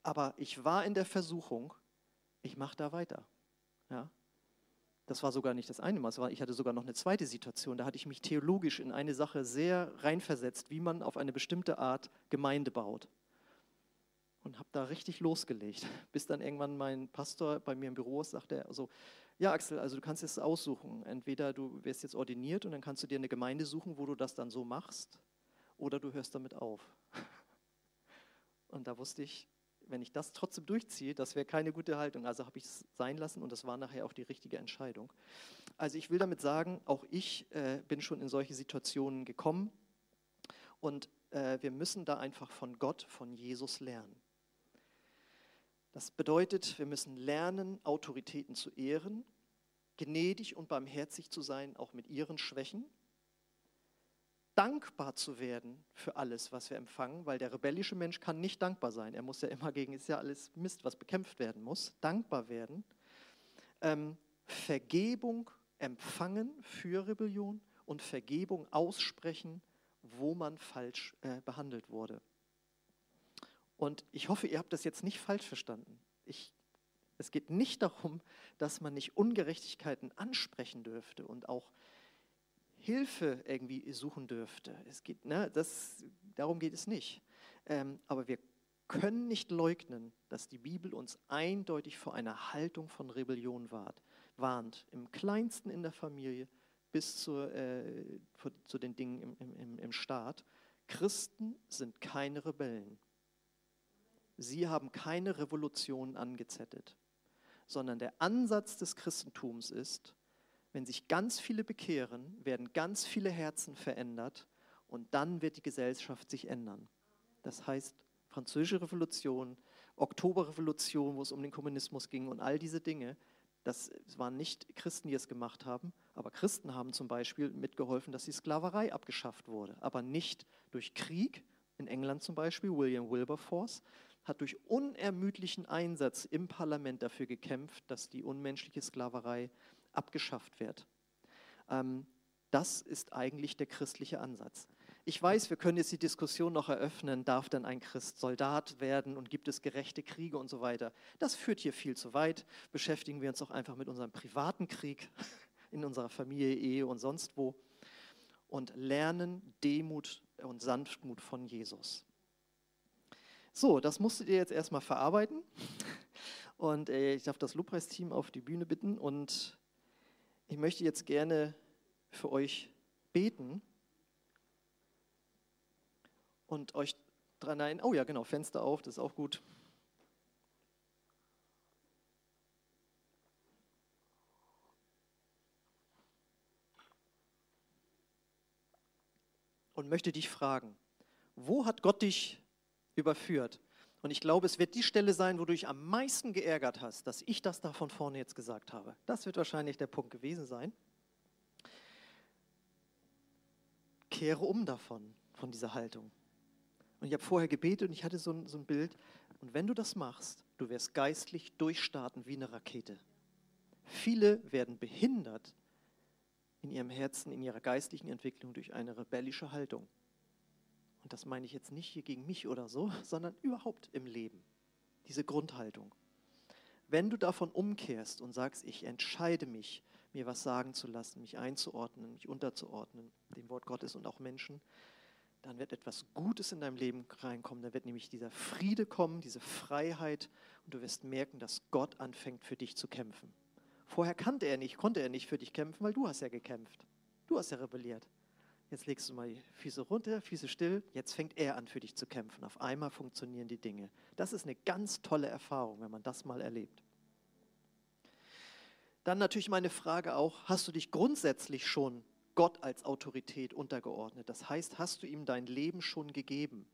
Aber ich war in der Versuchung, ich mache da weiter. Ja? Das war sogar nicht das eine Mal, ich hatte sogar noch eine zweite Situation. Da hatte ich mich theologisch in eine Sache sehr reinversetzt, wie man auf eine bestimmte Art Gemeinde baut. Und habe da richtig losgelegt, bis dann irgendwann mein Pastor bei mir im Büro ist, sagte er so, ja Axel, also du kannst es aussuchen. Entweder du wirst jetzt ordiniert und dann kannst du dir eine Gemeinde suchen, wo du das dann so machst, oder du hörst damit auf. Und da wusste ich, wenn ich das trotzdem durchziehe, das wäre keine gute Haltung. Also habe ich es sein lassen und das war nachher auch die richtige Entscheidung. Also ich will damit sagen, auch ich äh, bin schon in solche Situationen gekommen und äh, wir müssen da einfach von Gott, von Jesus lernen. Das bedeutet, wir müssen lernen, Autoritäten zu ehren, gnädig und barmherzig zu sein, auch mit ihren Schwächen dankbar zu werden für alles, was wir empfangen, weil der rebellische Mensch kann nicht dankbar sein. Er muss ja immer gegen, ist ja alles Mist, was bekämpft werden muss. Dankbar werden. Ähm, Vergebung empfangen für Rebellion und Vergebung aussprechen, wo man falsch äh, behandelt wurde. Und ich hoffe, ihr habt das jetzt nicht falsch verstanden. Ich, es geht nicht darum, dass man nicht Ungerechtigkeiten ansprechen dürfte und auch Hilfe irgendwie suchen dürfte. Es geht, ne, das, darum geht es nicht. Ähm, aber wir können nicht leugnen, dass die Bibel uns eindeutig vor einer Haltung von Rebellion wahrt, warnt, im kleinsten in der Familie bis zur, äh, zu den Dingen im, im, im Staat. Christen sind keine Rebellen. Sie haben keine Revolution angezettet, sondern der Ansatz des Christentums ist, wenn sich ganz viele bekehren, werden ganz viele Herzen verändert und dann wird die Gesellschaft sich ändern. Das heißt, Französische Revolution, Oktoberrevolution, wo es um den Kommunismus ging und all diese Dinge, das waren nicht Christen, die es gemacht haben, aber Christen haben zum Beispiel mitgeholfen, dass die Sklaverei abgeschafft wurde, aber nicht durch Krieg. In England zum Beispiel, William Wilberforce hat durch unermüdlichen Einsatz im Parlament dafür gekämpft, dass die unmenschliche Sklaverei abgeschafft wird. Ähm, das ist eigentlich der christliche Ansatz. Ich weiß, wir können jetzt die Diskussion noch eröffnen, darf denn ein Christ Soldat werden und gibt es gerechte Kriege und so weiter. Das führt hier viel zu weit. Beschäftigen wir uns doch einfach mit unserem privaten Krieg in unserer Familie, Ehe und sonst wo und lernen Demut und Sanftmut von Jesus. So, das musstet ihr jetzt erstmal verarbeiten. Und äh, ich darf das Lobpreisteam auf die Bühne bitten und ich möchte jetzt gerne für euch beten und euch dran erinnern. Oh ja, genau, Fenster auf, das ist auch gut. Und möchte dich fragen, wo hat Gott dich überführt? Und ich glaube, es wird die Stelle sein, wo du dich am meisten geärgert hast, dass ich das da von vorne jetzt gesagt habe. Das wird wahrscheinlich der Punkt gewesen sein. Kehre um davon, von dieser Haltung. Und ich habe vorher gebetet und ich hatte so ein, so ein Bild. Und wenn du das machst, du wirst geistlich durchstarten wie eine Rakete. Viele werden behindert in ihrem Herzen, in ihrer geistlichen Entwicklung durch eine rebellische Haltung. Und das meine ich jetzt nicht hier gegen mich oder so, sondern überhaupt im Leben. Diese Grundhaltung. Wenn du davon umkehrst und sagst, ich entscheide mich, mir was sagen zu lassen, mich einzuordnen, mich unterzuordnen, dem Wort Gottes und auch Menschen, dann wird etwas Gutes in deinem Leben reinkommen. Dann wird nämlich dieser Friede kommen, diese Freiheit und du wirst merken, dass Gott anfängt für dich zu kämpfen. Vorher kannte er nicht, konnte er nicht für dich kämpfen, weil du hast ja gekämpft. Du hast ja rebelliert. Jetzt legst du mal die Füße runter, Füße still. Jetzt fängt er an für dich zu kämpfen. Auf einmal funktionieren die Dinge. Das ist eine ganz tolle Erfahrung, wenn man das mal erlebt. Dann natürlich meine Frage auch, hast du dich grundsätzlich schon Gott als Autorität untergeordnet. Das heißt, hast du ihm dein Leben schon gegeben?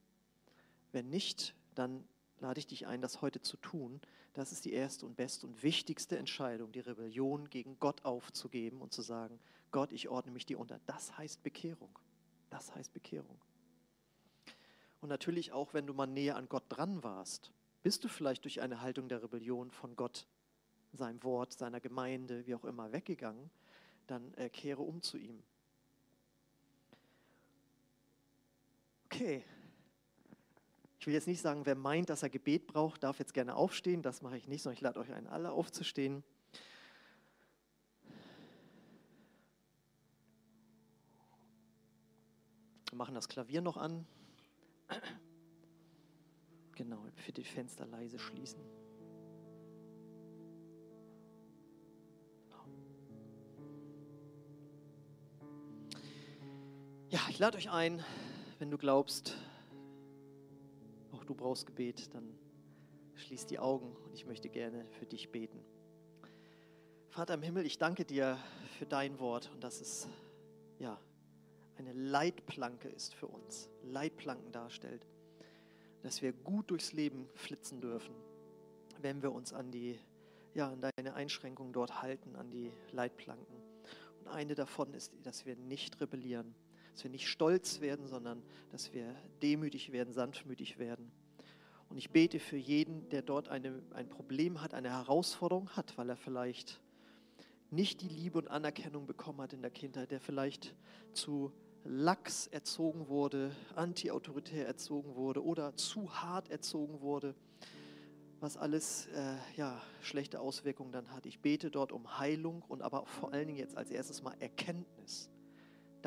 Wenn nicht, dann lade ich dich ein, das heute zu tun. Das ist die erste und beste und wichtigste Entscheidung, die Rebellion gegen Gott aufzugeben und zu sagen, Gott, ich ordne mich dir unter. Das heißt Bekehrung. Das heißt Bekehrung. Und natürlich auch, wenn du mal näher an Gott dran warst, bist du vielleicht durch eine Haltung der Rebellion von Gott, seinem Wort, seiner Gemeinde, wie auch immer, weggegangen dann äh, kehre um zu ihm. Okay. Ich will jetzt nicht sagen, wer meint, dass er Gebet braucht, darf jetzt gerne aufstehen. Das mache ich nicht, sondern ich lade euch ein, alle aufzustehen. Wir machen das Klavier noch an. Genau, für die Fenster leise schließen. Ja, ich lade euch ein, wenn du glaubst, auch du brauchst Gebet, dann schließ die Augen und ich möchte gerne für dich beten. Vater im Himmel, ich danke dir für dein Wort und dass es ja eine Leitplanke ist für uns, Leitplanken darstellt, dass wir gut durchs Leben flitzen dürfen, wenn wir uns an die ja, an deine Einschränkungen dort halten, an die Leitplanken. Und eine davon ist, dass wir nicht rebellieren, dass wir nicht stolz werden, sondern dass wir demütig werden, sanftmütig werden. Und ich bete für jeden, der dort eine, ein Problem hat, eine Herausforderung hat, weil er vielleicht nicht die Liebe und Anerkennung bekommen hat in der Kindheit, der vielleicht zu lax erzogen wurde, antiautoritär erzogen wurde oder zu hart erzogen wurde, was alles äh, ja, schlechte Auswirkungen dann hat. Ich bete dort um Heilung und aber vor allen Dingen jetzt als erstes mal Erkenntnis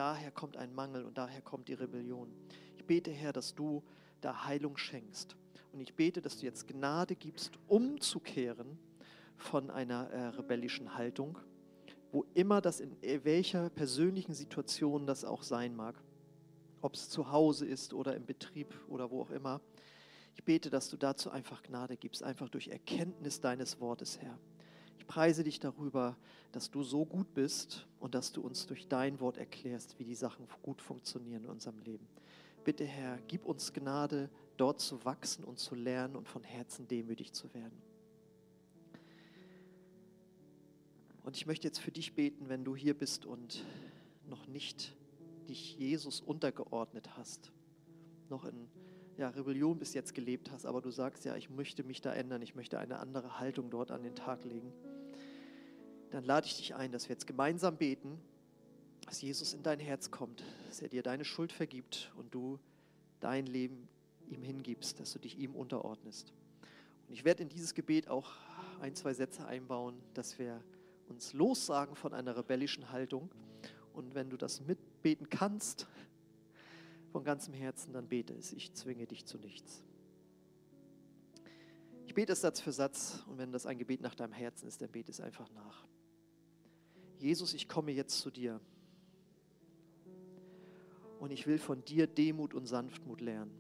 daher kommt ein Mangel und daher kommt die Rebellion. Ich bete, Herr, dass du da Heilung schenkst. Und ich bete, dass du jetzt Gnade gibst, umzukehren von einer äh, rebellischen Haltung, wo immer das in welcher persönlichen Situation das auch sein mag, ob es zu Hause ist oder im Betrieb oder wo auch immer. Ich bete, dass du dazu einfach Gnade gibst, einfach durch Erkenntnis deines Wortes, Herr. Ich preise dich darüber, dass du so gut bist und dass du uns durch dein Wort erklärst, wie die Sachen gut funktionieren in unserem Leben. Bitte, Herr, gib uns Gnade, dort zu wachsen und zu lernen und von Herzen demütig zu werden. Und ich möchte jetzt für dich beten, wenn du hier bist und noch nicht dich Jesus untergeordnet hast, noch in ja, Rebellion bis jetzt gelebt hast, aber du sagst ja, ich möchte mich da ändern, ich möchte eine andere Haltung dort an den Tag legen, dann lade ich dich ein, dass wir jetzt gemeinsam beten, dass Jesus in dein Herz kommt, dass er dir deine Schuld vergibt und du dein Leben ihm hingibst, dass du dich ihm unterordnest. Und ich werde in dieses Gebet auch ein, zwei Sätze einbauen, dass wir uns lossagen von einer rebellischen Haltung. Und wenn du das mitbeten kannst, von ganzem Herzen, dann bete es. Ich zwinge dich zu nichts. Ich bete es Satz für Satz und wenn das ein Gebet nach deinem Herzen ist, dann bete es einfach nach. Jesus, ich komme jetzt zu dir und ich will von dir Demut und Sanftmut lernen.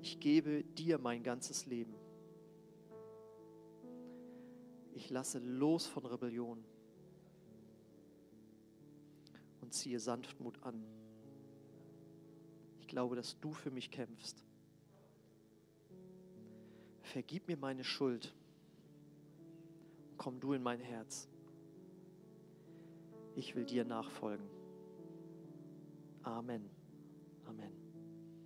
Ich gebe dir mein ganzes Leben. Ich lasse los von Rebellion und ziehe Sanftmut an. Ich glaube, dass du für mich kämpfst. Vergib mir meine Schuld. Komm du in mein Herz. Ich will dir nachfolgen. Amen.